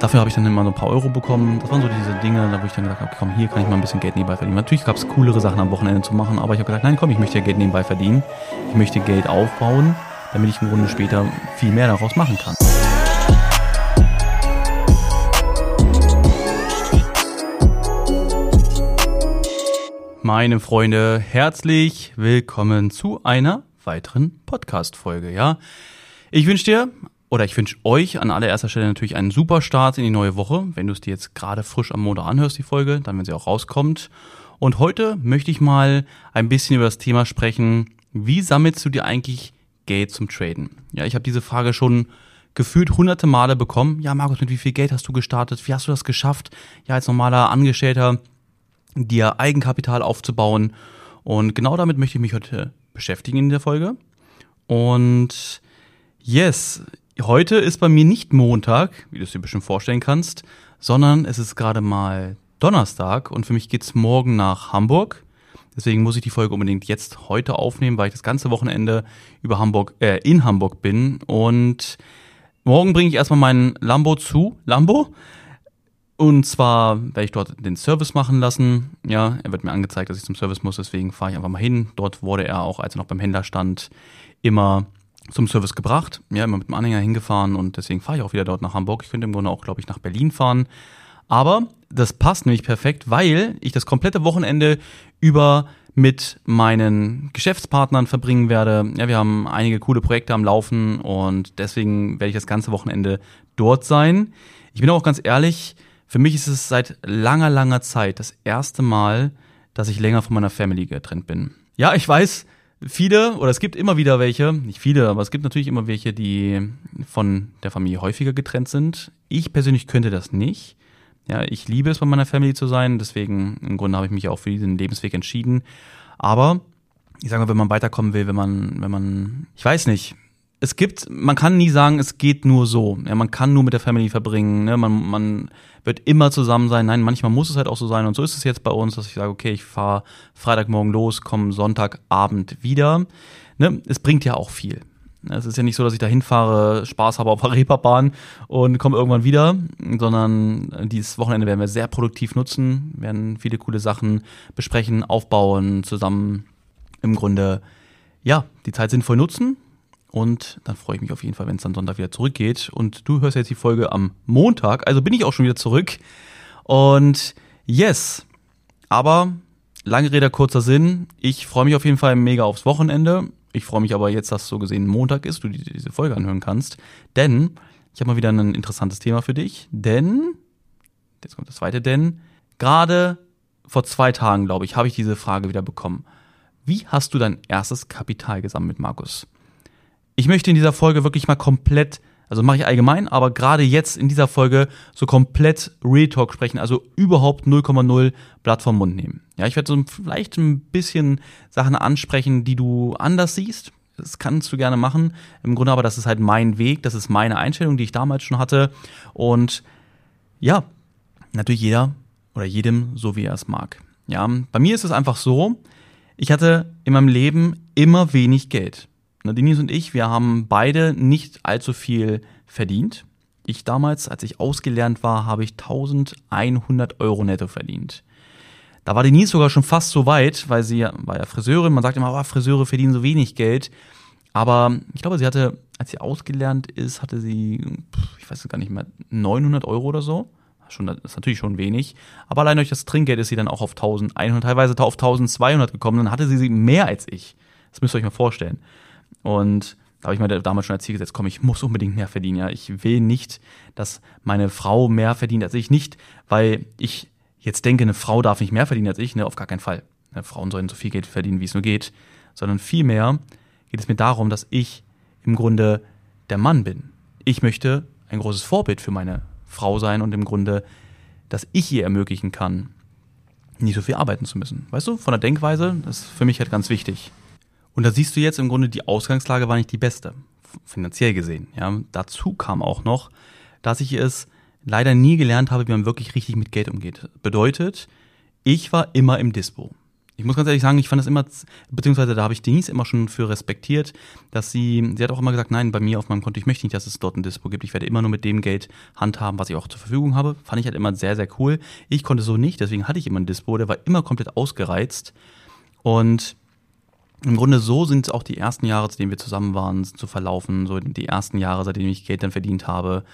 Dafür habe ich dann immer so ein paar Euro bekommen. Das waren so diese Dinge, da wo ich dann gedacht habe, komm, hier kann ich mal ein bisschen Geld nebenbei verdienen. Natürlich gab es coolere Sachen am Wochenende zu machen, aber ich habe gesagt, nein, komm, ich möchte ja Geld nebenbei verdienen. Ich möchte Geld aufbauen, damit ich im Grunde später viel mehr daraus machen kann. Meine Freunde, herzlich willkommen zu einer weiteren Podcast-Folge, ja. Ich wünsche dir oder ich wünsche euch an allererster Stelle natürlich einen super Start in die neue Woche. Wenn du es dir jetzt gerade frisch am Montag anhörst, die Folge, dann wenn sie auch rauskommt. Und heute möchte ich mal ein bisschen über das Thema sprechen, wie sammelst du dir eigentlich Geld zum Traden? Ja, ich habe diese Frage schon gefühlt hunderte Male bekommen. Ja, Markus, mit wie viel Geld hast du gestartet? Wie hast du das geschafft? Ja, als normaler Angestellter dir Eigenkapital aufzubauen. Und genau damit möchte ich mich heute beschäftigen in der Folge. Und yes, heute ist bei mir nicht Montag, wie du es dir bestimmt vorstellen kannst, sondern es ist gerade mal Donnerstag und für mich geht's morgen nach Hamburg. Deswegen muss ich die Folge unbedingt jetzt heute aufnehmen, weil ich das ganze Wochenende über Hamburg, äh, in Hamburg bin. Und morgen bringe ich erstmal meinen Lambo zu. Lambo? Und zwar werde ich dort den Service machen lassen. Ja, er wird mir angezeigt, dass ich zum Service muss, deswegen fahre ich einfach mal hin. Dort wurde er auch, als er noch beim Händler stand, immer zum Service gebracht. Ja, immer mit dem Anhänger hingefahren und deswegen fahre ich auch wieder dort nach Hamburg. Ich könnte im Grunde auch, glaube ich, nach Berlin fahren. Aber das passt nämlich perfekt, weil ich das komplette Wochenende über mit meinen Geschäftspartnern verbringen werde. Ja, wir haben einige coole Projekte am Laufen und deswegen werde ich das ganze Wochenende dort sein. Ich bin auch ganz ehrlich, für mich ist es seit langer, langer Zeit das erste Mal, dass ich länger von meiner Family getrennt bin. Ja, ich weiß, viele, oder es gibt immer wieder welche, nicht viele, aber es gibt natürlich immer welche, die von der Familie häufiger getrennt sind. Ich persönlich könnte das nicht. Ja, ich liebe es, bei meiner Family zu sein, deswegen im Grunde habe ich mich auch für diesen Lebensweg entschieden. Aber ich sage mal, wenn man weiterkommen will, wenn man, wenn man, ich weiß nicht, es gibt, man kann nie sagen, es geht nur so. Ja, man kann nur mit der Family verbringen. Ne? Man, man wird immer zusammen sein. Nein, manchmal muss es halt auch so sein. Und so ist es jetzt bei uns, dass ich sage, okay, ich fahre Freitagmorgen los, komme Sonntagabend wieder. Ne? Es bringt ja auch viel. Es ist ja nicht so, dass ich da hinfahre, Spaß habe auf der Reeperbahn und komme irgendwann wieder, sondern dieses Wochenende werden wir sehr produktiv nutzen, werden viele coole Sachen besprechen, aufbauen, zusammen im Grunde, ja, die Zeit sinnvoll nutzen und dann freue ich mich auf jeden Fall, wenn es dann Sonntag wieder zurückgeht. Und du hörst jetzt die Folge am Montag, also bin ich auch schon wieder zurück. Und yes, aber lange Rede, kurzer Sinn. Ich freue mich auf jeden Fall mega aufs Wochenende. Ich freue mich aber jetzt, dass so gesehen Montag ist, du diese Folge anhören kannst. Denn ich habe mal wieder ein interessantes Thema für dich. Denn, jetzt kommt das zweite Denn, gerade vor zwei Tagen, glaube ich, habe ich diese Frage wieder bekommen. Wie hast du dein erstes Kapital gesammelt, Markus? Ich möchte in dieser Folge wirklich mal komplett, also mache ich allgemein, aber gerade jetzt in dieser Folge so komplett Real Talk sprechen, also überhaupt 0,0 Blatt vom Mund nehmen. Ja, ich werde so vielleicht ein bisschen Sachen ansprechen, die du anders siehst. Das kannst du gerne machen. Im Grunde aber, das ist halt mein Weg, das ist meine Einstellung, die ich damals schon hatte. Und ja, natürlich jeder oder jedem so, wie er es mag. Ja, bei mir ist es einfach so, ich hatte in meinem Leben immer wenig Geld. Denise und ich, wir haben beide nicht allzu viel verdient. Ich damals, als ich ausgelernt war, habe ich 1100 Euro netto verdient. Da war Denise sogar schon fast so weit, weil sie war ja Friseurin. Man sagt immer, oh, Friseure verdienen so wenig Geld. Aber ich glaube, sie hatte, als sie ausgelernt ist, hatte sie, ich weiß gar nicht mehr, 900 Euro oder so. Schon, das ist natürlich schon wenig. Aber allein durch das Trinkgeld ist sie dann auch auf 1100, teilweise auf 1200 gekommen. Dann hatte sie mehr als ich. Das müsst ihr euch mal vorstellen. Und da habe ich mir damals schon als Ziel gesetzt, komm, ich muss unbedingt mehr verdienen. Ja, ich will nicht, dass meine Frau mehr verdient als ich. Nicht, weil ich jetzt denke, eine Frau darf nicht mehr verdienen als ich. Ne, auf gar keinen Fall. Ne, Frauen sollen so viel Geld verdienen, wie es nur geht. Sondern vielmehr geht es mir darum, dass ich im Grunde der Mann bin. Ich möchte ein großes Vorbild für meine Frau sein und im Grunde, dass ich ihr ermöglichen kann, nicht so viel arbeiten zu müssen. Weißt du, von der Denkweise, das ist für mich halt ganz wichtig. Und da siehst du jetzt im Grunde, die Ausgangslage war nicht die beste, finanziell gesehen. Ja. Dazu kam auch noch, dass ich es leider nie gelernt habe, wie man wirklich richtig mit Geld umgeht. Bedeutet, ich war immer im Dispo. ich muss ganz ehrlich sagen, ich fand das immer, beziehungsweise da habe ich Denise immer schon für respektiert, dass sie, sie hat auch immer gesagt, nein, bei mir auf meinem Konto, ich möchte nicht, dass es dort ein Dispo gibt. Ich werde immer nur mit dem Geld handhaben, was ich auch zur Verfügung habe. Fand ich halt immer sehr, sehr cool. Ich konnte so nicht, deswegen hatte ich immer ein Dispo, der war immer komplett ausgereizt. Und im Grunde so sind auch die ersten Jahre, seitdem wir zusammen waren, zu verlaufen, so die ersten Jahre, seitdem ich Geld dann verdient habe.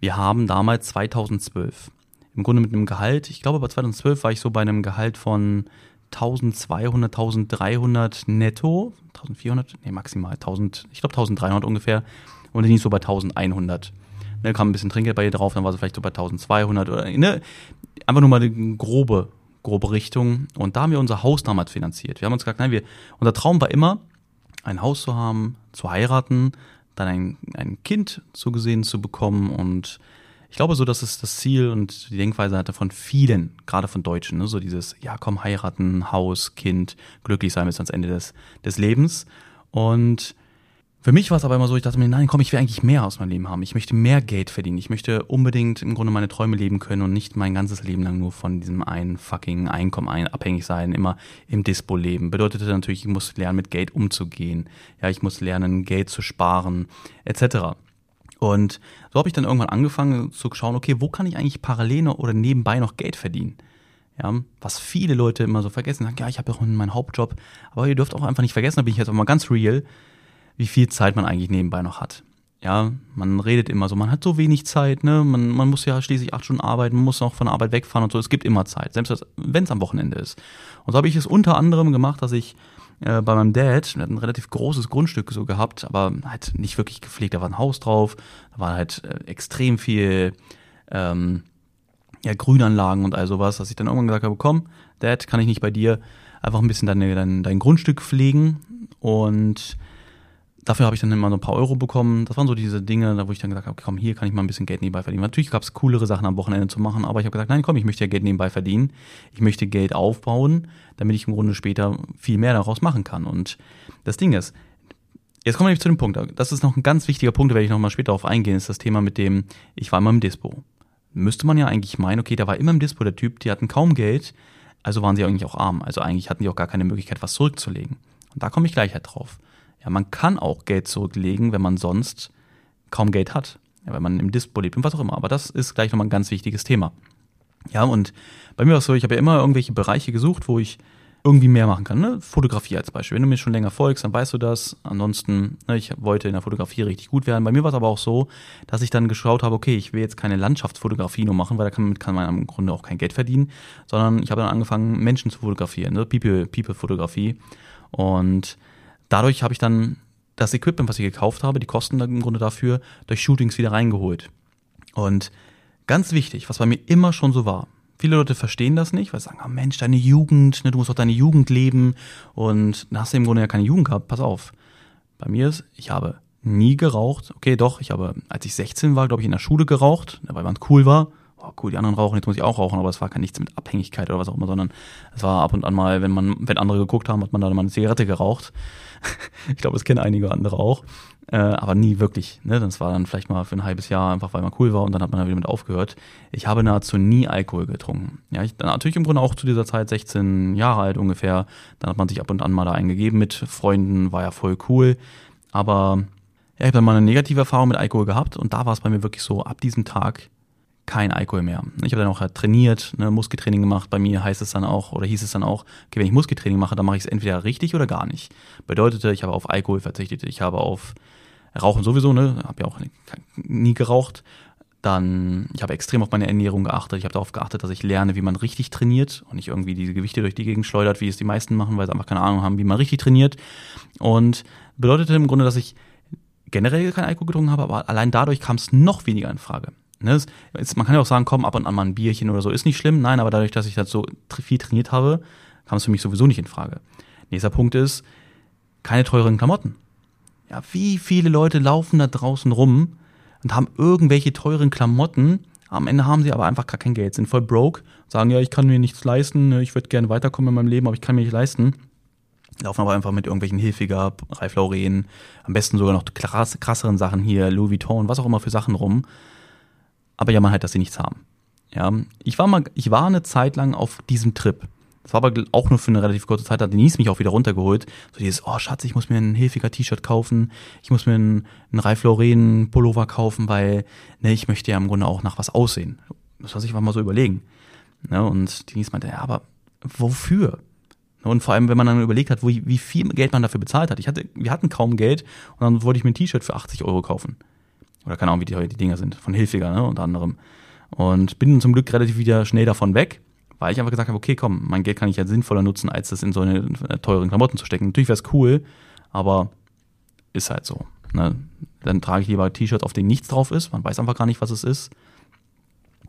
Wir haben damals 2012 im Grunde mit einem Gehalt, ich glaube bei 2012 war ich so bei einem Gehalt von 1200, 1300 netto, 1400, nee, maximal. 1000, ich glaube 1300 ungefähr. Und nicht so bei 1100. Dann kam ein bisschen Trinkgeld bei ihr drauf, dann war sie vielleicht so bei 1200 oder, ne, einfach nur mal eine grobe, grobe Richtung. Und da haben wir unser Haus damals finanziert. Wir haben uns gesagt, nein, wir, unser Traum war immer, ein Haus zu haben, zu heiraten, dann ein, ein Kind zugesehen zu bekommen und ich glaube so, das ist das Ziel und die Denkweise hatte von vielen, gerade von Deutschen, ne? so dieses, ja komm, heiraten, Haus, Kind, glücklich sein bis ans Ende des, des Lebens. Und für mich war es aber immer so, ich dachte mir, nein, komm, ich will eigentlich mehr aus meinem Leben haben. Ich möchte mehr Geld verdienen. Ich möchte unbedingt im Grunde meine Träume leben können und nicht mein ganzes Leben lang nur von diesem einen fucking Einkommen ein, abhängig sein, immer im Dispo leben. Bedeutete natürlich, ich muss lernen, mit Geld umzugehen. Ja, ich muss lernen, Geld zu sparen, etc. Und so habe ich dann irgendwann angefangen zu schauen, okay, wo kann ich eigentlich parallel oder nebenbei noch Geld verdienen? Ja, was viele Leute immer so vergessen, sagen, ja, ich habe ja auch meinen Hauptjob, aber ihr dürft auch einfach nicht vergessen, da bin ich jetzt auch mal ganz real, wie viel Zeit man eigentlich nebenbei noch hat. Ja, man redet immer so, man hat so wenig Zeit, ne? Man, man muss ja schließlich acht Stunden arbeiten, man muss auch von der Arbeit wegfahren und so. Es gibt immer Zeit, selbst wenn es am Wochenende ist. Und so habe ich es unter anderem gemacht, dass ich äh, bei meinem Dad, der hat ein relativ großes Grundstück so gehabt, aber halt nicht wirklich gepflegt. Da war ein Haus drauf, da war halt äh, extrem viel ähm, ja, Grünanlagen und all sowas, dass ich dann irgendwann gesagt habe, komm, Dad, kann ich nicht bei dir einfach ein bisschen deine, dein, dein Grundstück pflegen und dafür habe ich dann immer so ein paar Euro bekommen. Das waren so diese Dinge, da wo ich dann gesagt habe, komm, hier kann ich mal ein bisschen Geld nebenbei verdienen. Natürlich gab es coolere Sachen am Wochenende zu machen, aber ich habe gesagt, nein, komm, ich möchte ja Geld nebenbei verdienen. Ich möchte Geld aufbauen, damit ich im Grunde später viel mehr daraus machen kann. Und das Ding ist, jetzt kommen wir nämlich zu dem Punkt. Das ist noch ein ganz wichtiger Punkt, da werde ich nochmal später darauf eingehen, ist das Thema mit dem, ich war immer im Dispo. Müsste man ja eigentlich meinen, okay, da war immer im Dispo der Typ, die hatten kaum Geld, also waren sie eigentlich auch arm. Also eigentlich hatten die auch gar keine Möglichkeit, was zurückzulegen. Und da komme ich gleich halt drauf. Ja, man kann auch Geld zurücklegen, wenn man sonst kaum Geld hat. Ja, wenn man im Dispo lebt und was auch immer. Aber das ist gleich nochmal ein ganz wichtiges Thema. Ja, und bei mir war es so, ich habe ja immer irgendwelche Bereiche gesucht, wo ich irgendwie mehr machen kann. Ne? Fotografie als Beispiel. Wenn du mir schon länger folgst, dann weißt du das. Ansonsten, ne, ich wollte in der Fotografie richtig gut werden. Bei mir war es aber auch so, dass ich dann geschaut habe, okay, ich will jetzt keine Landschaftsfotografie nur machen, weil damit kann man im Grunde auch kein Geld verdienen, sondern ich habe dann angefangen, Menschen zu fotografieren, ne? People-Fotografie. People und dadurch habe ich dann das Equipment, was ich gekauft habe, die Kosten im Grunde dafür, durch Shootings wieder reingeholt. Und ganz wichtig, was bei mir immer schon so war, viele Leute verstehen das nicht, weil sie sagen, oh Mensch, deine Jugend, ne, du musst doch deine Jugend leben und dann hast du im Grunde ja keine Jugend gehabt, pass auf. Bei mir ist, ich habe nie geraucht. Okay, doch, ich habe, als ich 16 war, glaube ich, in der Schule geraucht, weil man cool war oh cool, die anderen rauchen, jetzt muss ich auch rauchen, aber es war kein nichts mit Abhängigkeit oder was auch immer, sondern es war ab und an mal, wenn man, wenn andere geguckt haben, hat man dann mal eine Zigarette geraucht. ich glaube, es kennen einige andere auch. Äh, aber nie wirklich. Ne? Das war dann vielleicht mal für ein halbes Jahr einfach, weil man cool war und dann hat man dann wieder mit aufgehört. Ich habe nahezu nie Alkohol getrunken. Ja, ich dann natürlich im Grunde auch zu dieser Zeit 16 Jahre alt ungefähr. Dann hat man sich ab und an mal da eingegeben mit Freunden, war ja voll cool. Aber ja, ich habe dann mal eine negative Erfahrung mit Alkohol gehabt und da war es bei mir wirklich so, ab diesem Tag kein Alkohol mehr. Ich habe dann auch halt trainiert, ne, Muskeltraining gemacht. Bei mir heißt es dann auch, oder hieß es dann auch, okay, wenn ich Muskeltraining mache, dann mache ich es entweder richtig oder gar nicht. Bedeutete, ich habe auf Alkohol verzichtet, ich habe auf Rauchen sowieso, ne, habe ja auch nie geraucht. Dann, ich habe extrem auf meine Ernährung geachtet. Ich habe darauf geachtet, dass ich lerne, wie man richtig trainiert und nicht irgendwie diese Gewichte durch die Gegend schleudert, wie es die meisten machen, weil sie einfach keine Ahnung haben, wie man richtig trainiert. Und bedeutete im Grunde, dass ich generell kein Alkohol getrunken habe, aber allein dadurch kam es noch weniger in Frage. Ne, es, man kann ja auch sagen, komm, ab und an mal ein Bierchen oder so ist nicht schlimm. Nein, aber dadurch, dass ich das so viel trainiert habe, kam es für mich sowieso nicht in Frage. Nächster Punkt ist, keine teuren Klamotten. Ja, wie viele Leute laufen da draußen rum und haben irgendwelche teuren Klamotten, am Ende haben sie aber einfach gar kein Geld, sind voll broke, sagen, ja, ich kann mir nichts leisten, ne, ich würde gerne weiterkommen in meinem Leben, aber ich kann mir nicht leisten. Laufen aber einfach mit irgendwelchen Hilfiger, Ralph Lauren, am besten sogar noch krass, krasseren Sachen hier, Louis Vuitton, was auch immer für Sachen rum aber jammern halt, dass sie nichts haben. Ja, ich war mal, ich war eine Zeit lang auf diesem Trip. Das war aber auch nur für eine relativ kurze Zeit, da hat Denise mich auch wieder runtergeholt. So dieses, oh Schatz, ich muss mir ein Hilfiger T-Shirt kaufen, ich muss mir einen, einen Ralph Lauren Pullover kaufen, weil ne, ich möchte ja im Grunde auch nach was aussehen. Das muss ich einfach mal so überlegen. Ne, und Denise meinte, ja, aber wofür? Und vor allem, wenn man dann überlegt hat, wo, wie viel Geld man dafür bezahlt hat. Ich hatte, wir hatten kaum Geld und dann wollte ich mir ein T-Shirt für 80 Euro kaufen. Oder keine Ahnung, wie die, die Dinger sind. Von Hilfiger, ne, unter anderem. Und bin zum Glück relativ wieder schnell davon weg, weil ich einfach gesagt habe, okay, komm, mein Geld kann ich ja sinnvoller nutzen, als das in so eine, teuren Klamotten zu stecken. Natürlich wäre es cool, aber ist halt so. Ne? Dann trage ich lieber T-Shirts, auf denen nichts drauf ist. Man weiß einfach gar nicht, was es ist,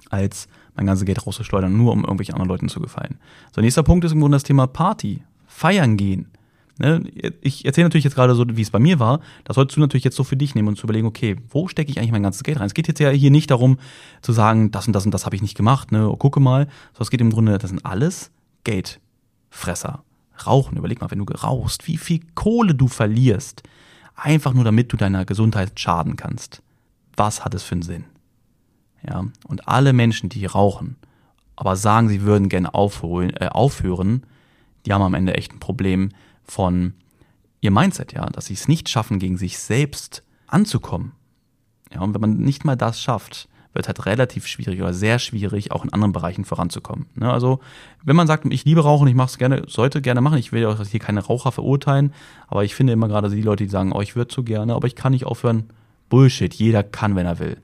als mein ganzes Geld rauszuschleudern, nur um irgendwelchen anderen Leuten zu gefallen. So, nächster Punkt ist im Grunde das Thema Party. Feiern gehen. Ne? Ich erzähle natürlich jetzt gerade so, wie es bei mir war. Das solltest du natürlich jetzt so für dich nehmen und zu überlegen, okay, wo stecke ich eigentlich mein ganzes Geld rein? Es geht jetzt ja hier nicht darum zu sagen, das und das und das habe ich nicht gemacht, ne? Oh, gucke mal. Sondern es geht im Grunde, das sind alles Geldfresser. Rauchen, überleg mal, wenn du rauchst, wie viel Kohle du verlierst. Einfach nur damit du deiner Gesundheit schaden kannst. Was hat es für einen Sinn? Ja, und alle Menschen, die rauchen, aber sagen, sie würden gerne aufholen, äh, aufhören, die haben am Ende echt ein Problem von ihr Mindset, ja, dass sie es nicht schaffen, gegen sich selbst anzukommen. Ja, und wenn man nicht mal das schafft, wird halt relativ schwierig oder sehr schwierig, auch in anderen Bereichen voranzukommen. Ne? Also, wenn man sagt, ich liebe Rauchen, ich mache es gerne, sollte gerne machen, ich will auch hier keine Raucher verurteilen, aber ich finde immer gerade die Leute, die sagen, oh, ich würde so gerne, aber ich kann nicht aufhören. Bullshit, jeder kann, wenn er will.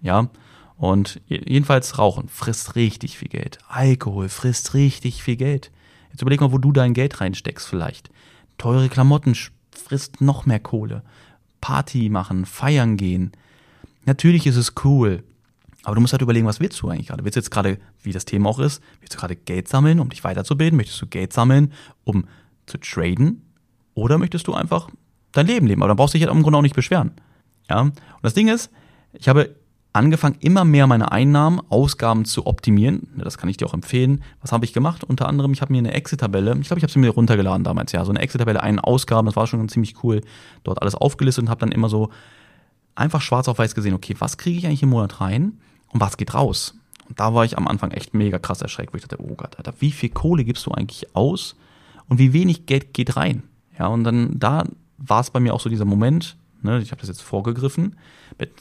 Ja, und jedenfalls Rauchen frisst richtig viel Geld. Alkohol frisst richtig viel Geld. Jetzt überleg mal, wo du dein Geld reinsteckst vielleicht. Teure Klamotten frisst noch mehr Kohle. Party machen, feiern gehen. Natürlich ist es cool. Aber du musst halt überlegen, was willst du eigentlich gerade? Willst du jetzt gerade, wie das Thema auch ist, willst du gerade Geld sammeln, um dich weiterzubilden? Möchtest du Geld sammeln, um zu traden? Oder möchtest du einfach dein Leben leben? Aber dann brauchst du dich halt im Grunde auch nicht beschweren. Ja? Und das Ding ist, ich habe angefangen, immer mehr meine Einnahmen, Ausgaben zu optimieren. Das kann ich dir auch empfehlen. Was habe ich gemacht? Unter anderem, ich habe mir eine Exit-Tabelle, ich glaube, ich habe sie mir runtergeladen damals, ja, so eine Exit-Tabelle, einen Ausgaben, das war schon ziemlich cool, dort alles aufgelistet und habe dann immer so einfach schwarz auf weiß gesehen, okay, was kriege ich eigentlich im Monat rein und was geht raus? Und da war ich am Anfang echt mega krass erschreckt, wo ich dachte, oh Gott, Alter, wie viel Kohle gibst du eigentlich aus und wie wenig Geld geht rein? Ja, und dann da war es bei mir auch so dieser Moment, Ne? Ich habe das jetzt vorgegriffen,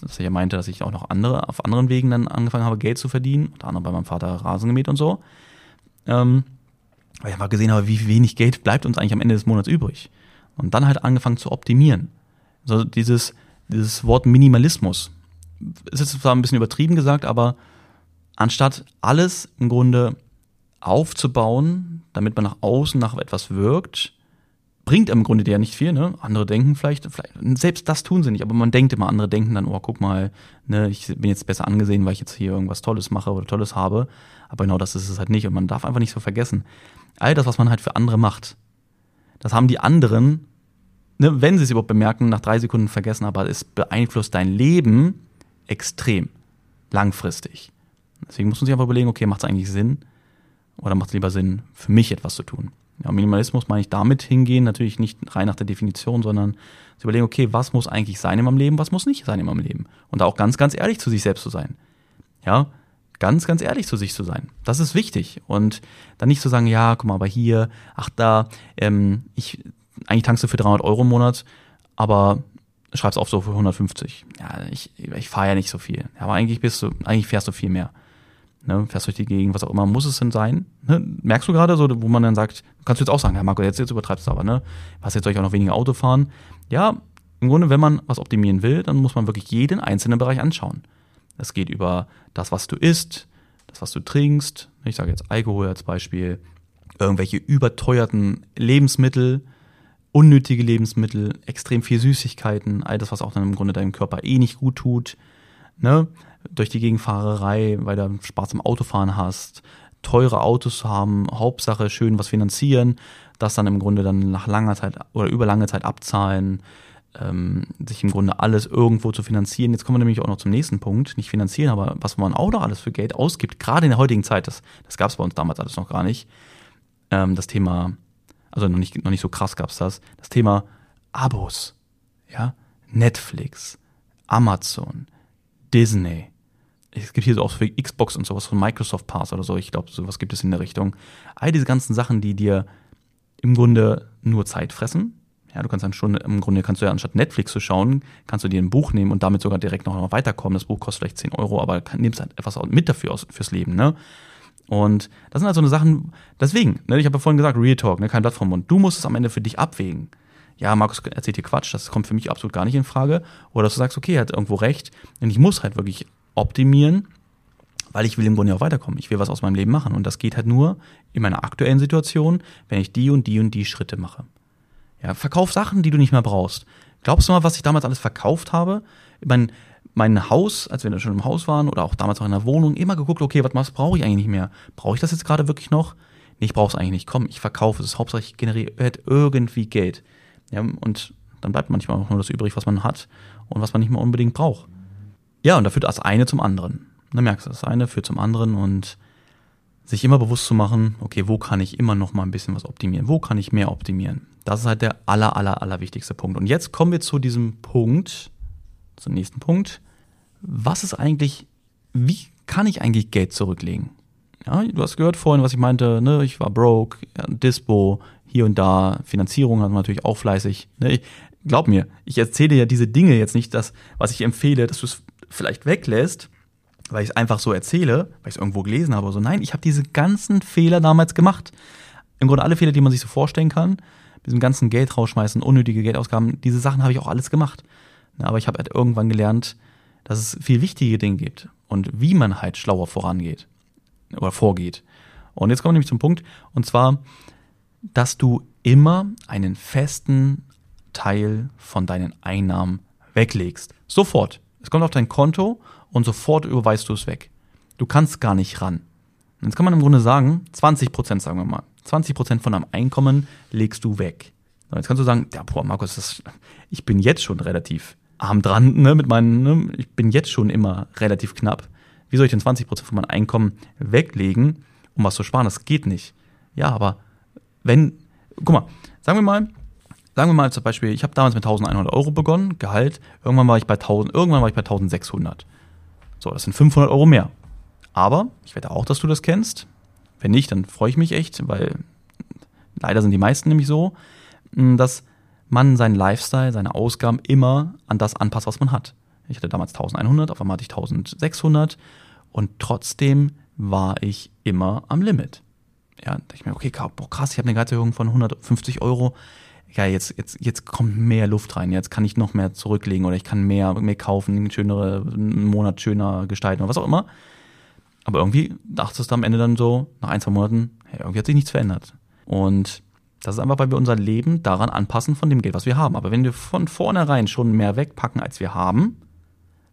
dass ich ja meinte, dass ich auch noch andere, auf anderen Wegen dann angefangen habe, Geld zu verdienen, unter anderem bei meinem Vater Rasen gemäht und so. Ähm, weil ich einfach gesehen habe, wie wenig Geld bleibt uns eigentlich am Ende des Monats übrig. Und dann halt angefangen zu optimieren. Also dieses, dieses Wort Minimalismus. Es ist zwar ein bisschen übertrieben gesagt, aber anstatt alles im Grunde aufzubauen, damit man nach außen nach etwas wirkt, bringt im Grunde ja nicht viel, ne? Andere denken vielleicht, vielleicht, selbst das tun sie nicht, aber man denkt immer, andere denken dann, oh, guck mal, ne, ich bin jetzt besser angesehen, weil ich jetzt hier irgendwas Tolles mache oder Tolles habe. Aber genau das ist es halt nicht. Und man darf einfach nicht so vergessen. All das, was man halt für andere macht, das haben die anderen, ne, wenn sie es überhaupt bemerken, nach drei Sekunden vergessen, aber es beeinflusst dein Leben extrem, langfristig. Deswegen muss man sich einfach überlegen, okay, macht es eigentlich Sinn? Oder macht es lieber Sinn, für mich etwas zu tun? Ja, Minimalismus meine ich damit hingehen, natürlich nicht rein nach der Definition, sondern zu überlegen, okay, was muss eigentlich sein in meinem Leben, was muss nicht sein in meinem Leben. Und da auch ganz, ganz ehrlich zu sich selbst zu sein. Ja, ganz, ganz ehrlich zu sich zu sein. Das ist wichtig. Und dann nicht zu sagen, ja, guck mal, aber hier, ach da, ähm, ich, eigentlich tankst du für 300 Euro im Monat, aber schreibst auf so für 150. Ja, ich, ich fahre ja nicht so viel. Aber eigentlich bist du, eigentlich fährst du viel mehr ne, fährst durch die Gegend, was auch immer, muss es denn sein? Ne? Merkst du gerade so, wo man dann sagt, kannst du jetzt auch sagen, ja Marco, jetzt, jetzt übertreibst du aber, ne? Was jetzt soll ich auch noch weniger Auto fahren? Ja, im Grunde, wenn man was optimieren will, dann muss man wirklich jeden einzelnen Bereich anschauen. Das geht über das, was du isst, das, was du trinkst. Ich sage jetzt Alkohol als Beispiel, irgendwelche überteuerten Lebensmittel, unnötige Lebensmittel, extrem viel Süßigkeiten, all das, was auch dann im Grunde deinem Körper eh nicht gut tut. Ne? Durch die Gegenfahrerei, weil du Spaß am Autofahren hast, teure Autos haben, Hauptsache schön was finanzieren, das dann im Grunde dann nach langer Zeit oder über lange Zeit abzahlen, ähm, sich im Grunde alles irgendwo zu finanzieren. Jetzt kommen wir nämlich auch noch zum nächsten Punkt, nicht finanzieren, aber was man auch noch alles für Geld ausgibt, gerade in der heutigen Zeit, das, das gab es bei uns damals alles noch gar nicht, ähm, das Thema, also noch nicht, noch nicht so krass gab es das, das Thema Abos, ja, Netflix, Amazon, Disney, es gibt hier so auch für Xbox und sowas von Microsoft Pass oder so. Ich glaube, sowas gibt es in der Richtung. All diese ganzen Sachen, die dir im Grunde nur Zeit fressen. Ja, du kannst dann schon, im Grunde kannst du ja anstatt Netflix zu schauen, kannst du dir ein Buch nehmen und damit sogar direkt noch weiterkommen. Das Buch kostet vielleicht 10 Euro, aber kann, nimmst halt etwas mit dafür aus, fürs Leben, ne? Und das sind halt so eine Sachen, deswegen, ne, ich habe ja vorhin gesagt, Real Talk, ne, kein Blatt vom Mund. Du musst es am Ende für dich abwägen. Ja, Markus erzählt hier Quatsch, das kommt für mich absolut gar nicht in Frage. Oder dass du sagst, okay, er hat irgendwo recht und ich muss halt wirklich optimieren, weil ich will im Grunde auch weiterkommen. Ich will was aus meinem Leben machen. Und das geht halt nur in meiner aktuellen Situation, wenn ich die und die und die Schritte mache. Ja, verkauf Sachen, die du nicht mehr brauchst. Glaubst du mal, was ich damals alles verkauft habe? Mein, mein Haus, als wir dann schon im Haus waren oder auch damals auch in der Wohnung, immer geguckt, okay, was, brauche ich eigentlich nicht mehr? Brauche ich das jetzt gerade wirklich noch? Nee, ich brauche es eigentlich nicht. Komm, ich verkaufe es. Hauptsache, ich generiere irgendwie Geld. Ja, und dann bleibt manchmal auch nur das übrig, was man hat und was man nicht mehr unbedingt braucht. Ja, und da führt das eine zum anderen. Dann merkst du, das eine führt zum anderen und sich immer bewusst zu machen, okay, wo kann ich immer noch mal ein bisschen was optimieren? Wo kann ich mehr optimieren? Das ist halt der aller, aller, aller wichtigste Punkt. Und jetzt kommen wir zu diesem Punkt, zum nächsten Punkt. Was ist eigentlich, wie kann ich eigentlich Geld zurücklegen? Ja, du hast gehört vorhin, was ich meinte, ne? ich war broke, Dispo, hier und da, Finanzierung hat man natürlich auch fleißig. Ne? Ich, glaub mir, ich erzähle ja diese Dinge jetzt nicht, das, was ich empfehle, dass du es vielleicht weglässt, weil ich es einfach so erzähle, weil ich es irgendwo gelesen habe so. Nein, ich habe diese ganzen Fehler damals gemacht. Im Grunde alle Fehler, die man sich so vorstellen kann, mit diesem ganzen Geld rausschmeißen, unnötige Geldausgaben, diese Sachen habe ich auch alles gemacht. Aber ich habe halt irgendwann gelernt, dass es viel wichtige Dinge gibt und wie man halt schlauer vorangeht oder vorgeht. Und jetzt kommen wir nämlich zum Punkt, und zwar, dass du immer einen festen Teil von deinen Einnahmen weglegst. Sofort. Es kommt auf dein Konto und sofort überweist du es weg. Du kannst gar nicht ran. Und jetzt kann man im Grunde sagen, 20 Prozent, sagen wir mal. 20 Prozent von deinem Einkommen legst du weg. Und jetzt kannst du sagen, ja, boah, Markus, das, ich bin jetzt schon relativ arm dran, ne, mit meinen, ne, ich bin jetzt schon immer relativ knapp. Wie soll ich denn 20 Prozent von meinem Einkommen weglegen, um was zu sparen? Das geht nicht. Ja, aber wenn, guck mal, sagen wir mal, sagen wir mal zum Beispiel, ich habe damals mit 1100 Euro begonnen, Gehalt, irgendwann war ich bei 1000, irgendwann war ich bei 1600. So, das sind 500 Euro mehr. Aber ich wette auch, dass du das kennst. Wenn nicht, dann freue ich mich echt, weil leider sind die meisten nämlich so, dass man seinen Lifestyle, seine Ausgaben immer an das anpasst, was man hat. Ich hatte damals 1100, auf einmal hatte ich 1600 und trotzdem war ich immer am Limit. Ja, dachte ich mir, okay, boah, krass, ich habe eine Gehaltserhöhung von 150 Euro ja, jetzt, jetzt, jetzt kommt mehr Luft rein, jetzt kann ich noch mehr zurücklegen oder ich kann mehr, mehr kaufen, einen, schönere, einen Monat schöner gestalten oder was auch immer. Aber irgendwie dachtest du am Ende dann so, nach ein, zwei Monaten, hey, irgendwie hat sich nichts verändert. Und das ist einfach, weil wir unser Leben daran anpassen von dem Geld, was wir haben. Aber wenn wir von vornherein schon mehr wegpacken, als wir haben,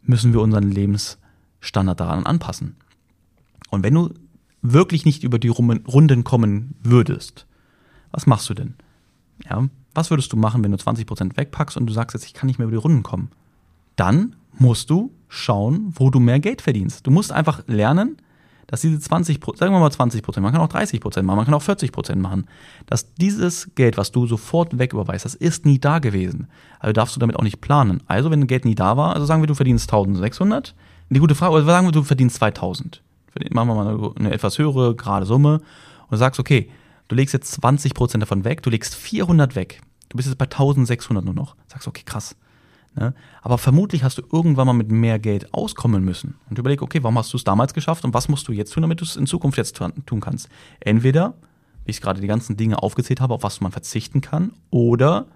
müssen wir unseren Lebensstandard daran anpassen. Und wenn du wirklich nicht über die Runden kommen würdest, was machst du denn? Ja, was würdest du machen, wenn du 20% wegpackst und du sagst jetzt, ich kann nicht mehr über die Runden kommen? Dann musst du schauen, wo du mehr Geld verdienst. Du musst einfach lernen, dass diese 20, sagen wir mal 20% man kann auch 30% machen, man kann auch 40% machen, dass dieses Geld, was du sofort wegüberweist, das ist nie da gewesen. Also darfst du damit auch nicht planen. Also wenn Geld nie da war, also sagen wir, du verdienst 1600, die gute Frage, oder sagen wir, du verdienst 2000. Machen wir mal eine, eine etwas höhere, gerade Summe und sagst, okay, Du legst jetzt 20 Prozent davon weg, du legst 400 weg. Du bist jetzt bei 1600 nur noch. Sagst, okay, krass. Ne? Aber vermutlich hast du irgendwann mal mit mehr Geld auskommen müssen. Und überleg, okay, warum hast du es damals geschafft und was musst du jetzt tun, damit du es in Zukunft jetzt tun kannst? Entweder, wie ich gerade die ganzen Dinge aufgezählt habe, auf was man verzichten kann, oder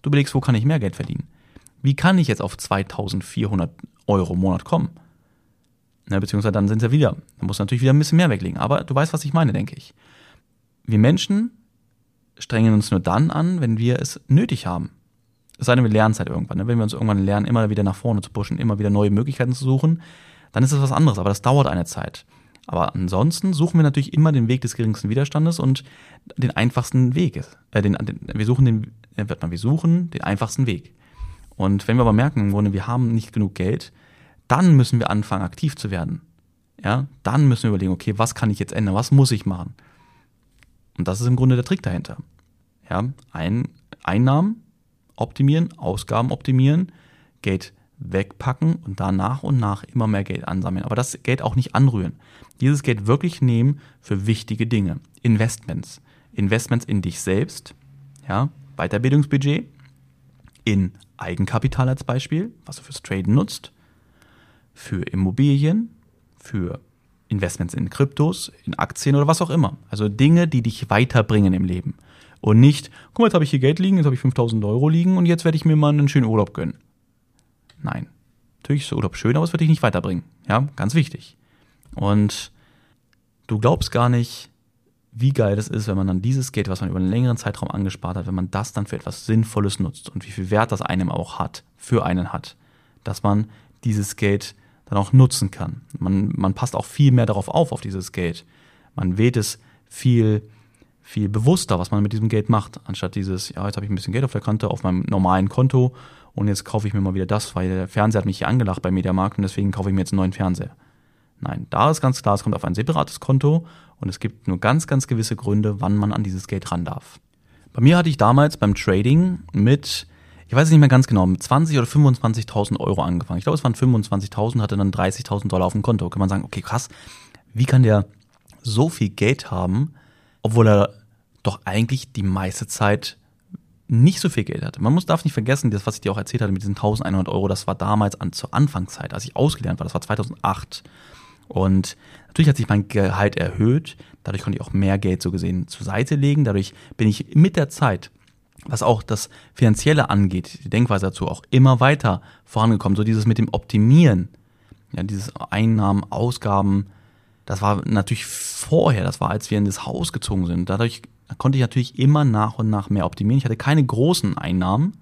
du überlegst, wo kann ich mehr Geld verdienen? Wie kann ich jetzt auf 2400 Euro im Monat kommen? Ne, beziehungsweise dann sind es ja wieder, dann musst du natürlich wieder ein bisschen mehr weglegen. Aber du weißt, was ich meine, denke ich wir Menschen strengen uns nur dann an, wenn wir es nötig haben. Es sei denn, wir lernen es halt irgendwann. Ne? Wenn wir uns irgendwann lernen, immer wieder nach vorne zu pushen, immer wieder neue Möglichkeiten zu suchen, dann ist das was anderes, aber das dauert eine Zeit. Aber ansonsten suchen wir natürlich immer den Weg des geringsten Widerstandes und den einfachsten Weg. Äh, den, den, wir suchen den, äh, wird man, wir suchen den einfachsten Weg. Und wenn wir aber merken, wir haben nicht genug Geld, dann müssen wir anfangen, aktiv zu werden. Ja, dann müssen wir überlegen, okay, was kann ich jetzt ändern? Was muss ich machen? Und das ist im Grunde der Trick dahinter. Ja, ein, Einnahmen optimieren, Ausgaben optimieren, Geld wegpacken und da nach und nach immer mehr Geld ansammeln. Aber das Geld auch nicht anrühren. Dieses Geld wirklich nehmen für wichtige Dinge. Investments. Investments in dich selbst, ja, Weiterbildungsbudget, in Eigenkapital als Beispiel, was du fürs Traden nutzt, für Immobilien, für Investments in Kryptos, in Aktien oder was auch immer. Also Dinge, die dich weiterbringen im Leben. Und nicht, guck mal, jetzt habe ich hier Geld liegen, jetzt habe ich 5000 Euro liegen und jetzt werde ich mir mal einen schönen Urlaub gönnen. Nein. Natürlich ist Urlaub schön, aber es wird dich nicht weiterbringen. Ja, ganz wichtig. Und du glaubst gar nicht, wie geil das ist, wenn man dann dieses Geld, was man über einen längeren Zeitraum angespart hat, wenn man das dann für etwas Sinnvolles nutzt und wie viel Wert das einem auch hat, für einen hat, dass man dieses Geld dann auch nutzen kann. Man, man passt auch viel mehr darauf auf, auf dieses Geld. Man wählt es viel, viel bewusster, was man mit diesem Geld macht, anstatt dieses, ja, jetzt habe ich ein bisschen Geld auf der Kante, auf meinem normalen Konto und jetzt kaufe ich mir mal wieder das, weil der Fernseher hat mich hier angelacht beim Mediamarkt und deswegen kaufe ich mir jetzt einen neuen Fernseher. Nein, da ist ganz klar, es kommt auf ein separates Konto und es gibt nur ganz, ganz gewisse Gründe, wann man an dieses Geld ran darf. Bei mir hatte ich damals beim Trading mit, ich weiß es nicht mehr ganz genau, mit 20 oder 25.000 Euro angefangen. Ich glaube, es waren 25.000, hatte dann 30.000 Dollar auf dem Konto. Kann man sagen, okay, krass, wie kann der so viel Geld haben, obwohl er doch eigentlich die meiste Zeit nicht so viel Geld hatte. Man muss darf nicht vergessen, das, was ich dir auch erzählt hatte mit diesen 1100 Euro, das war damals an, zur Anfangszeit, als ich ausgelernt war, das war 2008. Und natürlich hat sich mein Gehalt erhöht. Dadurch konnte ich auch mehr Geld so gesehen zur Seite legen. Dadurch bin ich mit der Zeit, was auch das Finanzielle angeht, die Denkweise dazu auch immer weiter vorangekommen. So dieses mit dem Optimieren, ja, dieses Einnahmen, Ausgaben, das war natürlich vorher, das war, als wir in das Haus gezogen sind. Dadurch konnte ich natürlich immer nach und nach mehr optimieren. Ich hatte keine großen Einnahmen,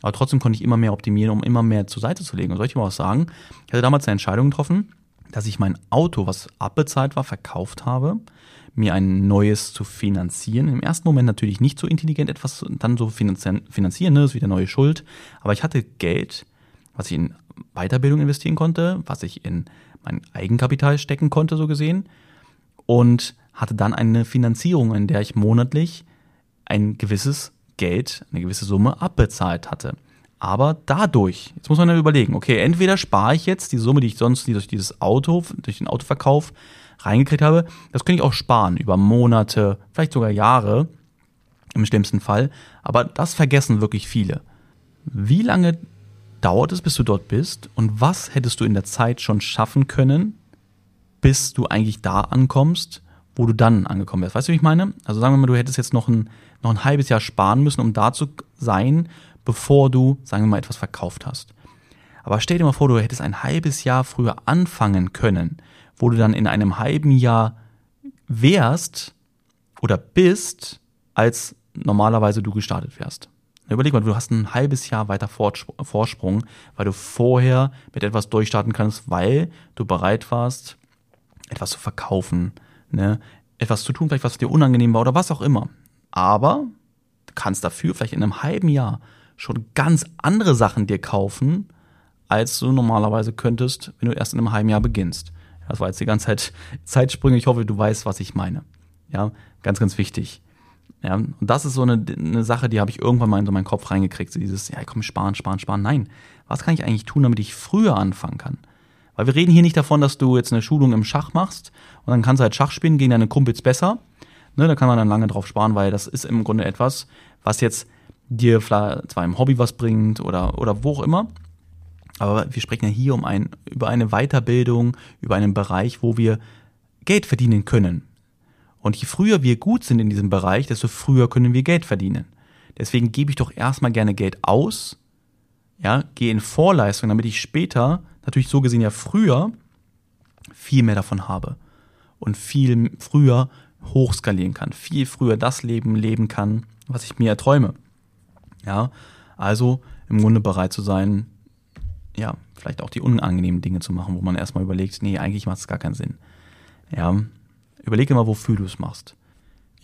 aber trotzdem konnte ich immer mehr optimieren, um immer mehr zur Seite zu legen. Und soll ich mal was sagen? Ich hatte damals eine Entscheidung getroffen, dass ich mein Auto, was abbezahlt war, verkauft habe, mir ein neues zu finanzieren. Im ersten Moment natürlich nicht so intelligent etwas dann so finanzieren, ne, ist wieder neue Schuld. Aber ich hatte Geld, was ich in Weiterbildung investieren konnte, was ich in mein Eigenkapital stecken konnte, so gesehen. Und hatte dann eine Finanzierung, in der ich monatlich ein gewisses Geld, eine gewisse Summe abbezahlt hatte. Aber dadurch, jetzt muss man ja überlegen, okay, entweder spare ich jetzt die Summe, die ich sonst durch dieses Auto, durch den Autoverkauf reingekriegt habe, das könnte ich auch sparen über Monate, vielleicht sogar Jahre im schlimmsten Fall. Aber das vergessen wirklich viele. Wie lange dauert es, bis du dort bist? Und was hättest du in der Zeit schon schaffen können, bis du eigentlich da ankommst, wo du dann angekommen wärst? Weißt du, wie ich meine? Also sagen wir mal, du hättest jetzt noch ein, noch ein halbes Jahr sparen müssen, um da zu sein, bevor du, sagen wir mal, etwas verkauft hast. Aber stell dir mal vor, du hättest ein halbes Jahr früher anfangen können, wo du dann in einem halben Jahr wärst oder bist, als normalerweise du gestartet wärst. Überleg mal, du hast ein halbes Jahr weiter Vorsprung, weil du vorher mit etwas durchstarten kannst, weil du bereit warst, etwas zu verkaufen, ne? etwas zu tun, vielleicht was dir unangenehm war oder was auch immer. Aber du kannst dafür vielleicht in einem halben Jahr schon ganz andere Sachen dir kaufen, als du normalerweise könntest, wenn du erst in einem halben Jahr beginnst. Das war jetzt die ganze Zeit Zeitsprünge. Ich hoffe, du weißt, was ich meine. Ja, ganz, ganz wichtig. Ja, und das ist so eine, eine Sache, die habe ich irgendwann mal in so meinen Kopf reingekriegt. So dieses, ja, komm, sparen, sparen, sparen. Nein, was kann ich eigentlich tun, damit ich früher anfangen kann? Weil wir reden hier nicht davon, dass du jetzt eine Schulung im Schach machst und dann kannst du halt Schach spielen gegen deine Kumpels besser. Ne, da kann man dann lange drauf sparen, weil das ist im Grunde etwas, was jetzt dir zwar im Hobby was bringt oder, oder wo auch immer. Aber wir sprechen ja hier um ein, über eine Weiterbildung, über einen Bereich, wo wir Geld verdienen können. Und je früher wir gut sind in diesem Bereich, desto früher können wir Geld verdienen. Deswegen gebe ich doch erstmal gerne Geld aus, ja, gehe in Vorleistung, damit ich später, natürlich so gesehen ja früher, viel mehr davon habe und viel früher hochskalieren kann, viel früher das Leben leben kann, was ich mir erträume. Ja, also im Grunde bereit zu sein, ja, vielleicht auch die unangenehmen Dinge zu machen, wo man erstmal überlegt, nee, eigentlich macht es gar keinen Sinn. Ja, überlege mal, wofür du es machst.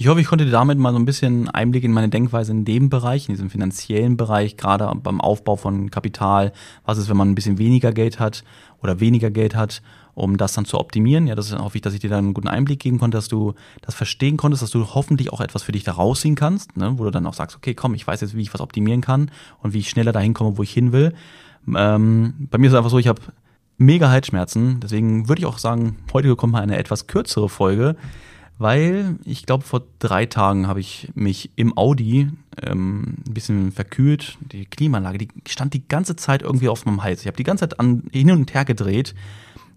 Ich hoffe, ich konnte dir damit mal so ein bisschen Einblick in meine Denkweise in dem Bereich, in diesem finanziellen Bereich, gerade beim Aufbau von Kapital. Was ist, wenn man ein bisschen weniger Geld hat oder weniger Geld hat, um das dann zu optimieren? Ja, das hoffe ich, dass ich dir da einen guten Einblick geben konnte, dass du das verstehen konntest, dass du hoffentlich auch etwas für dich da rausziehen kannst, ne? wo du dann auch sagst, okay, komm, ich weiß jetzt, wie ich was optimieren kann und wie ich schneller dahin komme, wo ich hin will. Ähm, bei mir ist es einfach so, ich habe mega Halsschmerzen. Deswegen würde ich auch sagen, heute kommt mal eine etwas kürzere Folge, weil ich glaube, vor drei Tagen habe ich mich im Audi ähm, ein bisschen verkühlt. Die Klimaanlage, die stand die ganze Zeit irgendwie auf meinem Hals. Ich habe die ganze Zeit an, hin und her gedreht.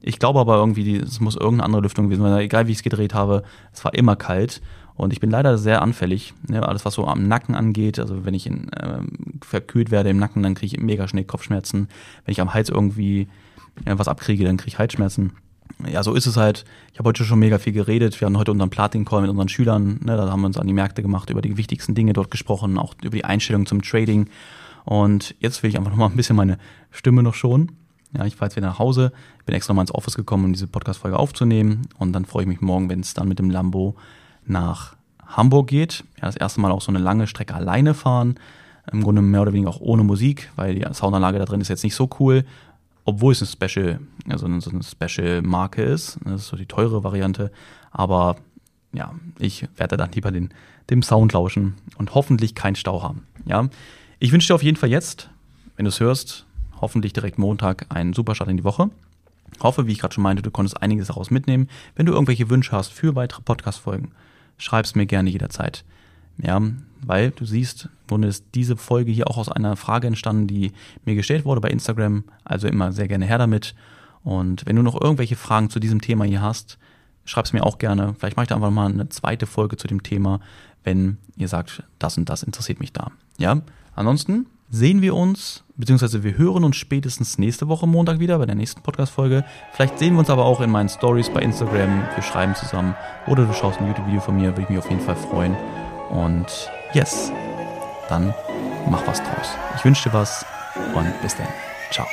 Ich glaube aber irgendwie, es muss irgendeine andere Lüftung gewesen sein, egal wie ich es gedreht habe, es war immer kalt. Und ich bin leider sehr anfällig. Ne? Alles, was so am Nacken angeht, also wenn ich in, äh, verkühlt werde im Nacken, dann kriege ich mega schnell Kopfschmerzen. Wenn ich am Hals irgendwie äh, was abkriege, dann kriege ich Halsschmerzen. Ja, so ist es halt. Ich habe heute schon mega viel geredet. Wir hatten heute unseren Platin-Call mit unseren Schülern. Ne? Da haben wir uns an die Märkte gemacht, über die wichtigsten Dinge dort gesprochen, auch über die Einstellung zum Trading. Und jetzt will ich einfach noch mal ein bisschen meine Stimme noch schonen. Ja, ich fahre jetzt wieder nach Hause. Bin extra mal ins Office gekommen, um diese Podcast-Folge aufzunehmen. Und dann freue ich mich morgen, wenn es dann mit dem Lambo nach Hamburg geht. Ja, das erste Mal auch so eine lange Strecke alleine fahren. Im Grunde mehr oder weniger auch ohne Musik, weil die Soundanlage da drin ist jetzt nicht so cool. Obwohl es eine Special, also eine, so eine Special-Marke ist. Das ist so die teure Variante. Aber ja, ich werde dann lieber den, dem Sound lauschen und hoffentlich keinen Stau haben. Ja, ich wünsche dir auf jeden Fall jetzt, wenn du es hörst, hoffentlich direkt Montag einen super Start in die Woche. Hoffe, wie ich gerade schon meinte, du konntest einiges daraus mitnehmen. Wenn du irgendwelche Wünsche hast für weitere Podcast-Folgen, schreib's mir gerne jederzeit. Ja, weil du siehst, nun ist diese Folge hier auch aus einer Frage entstanden, die mir gestellt wurde bei Instagram. Also immer sehr gerne her damit. Und wenn du noch irgendwelche Fragen zu diesem Thema hier hast, schreib's mir auch gerne. Vielleicht mache ich da einfach mal eine zweite Folge zu dem Thema, wenn ihr sagt, das und das interessiert mich da. Ja, ansonsten sehen wir uns, beziehungsweise wir hören uns spätestens nächste Woche Montag wieder bei der nächsten Podcast-Folge. Vielleicht sehen wir uns aber auch in meinen Stories bei Instagram. Wir schreiben zusammen oder du schaust ein YouTube-Video von mir, würde ich mich auf jeden Fall freuen. Und yes, dann mach was draus. Ich wünsche dir was und bis dann. Ciao.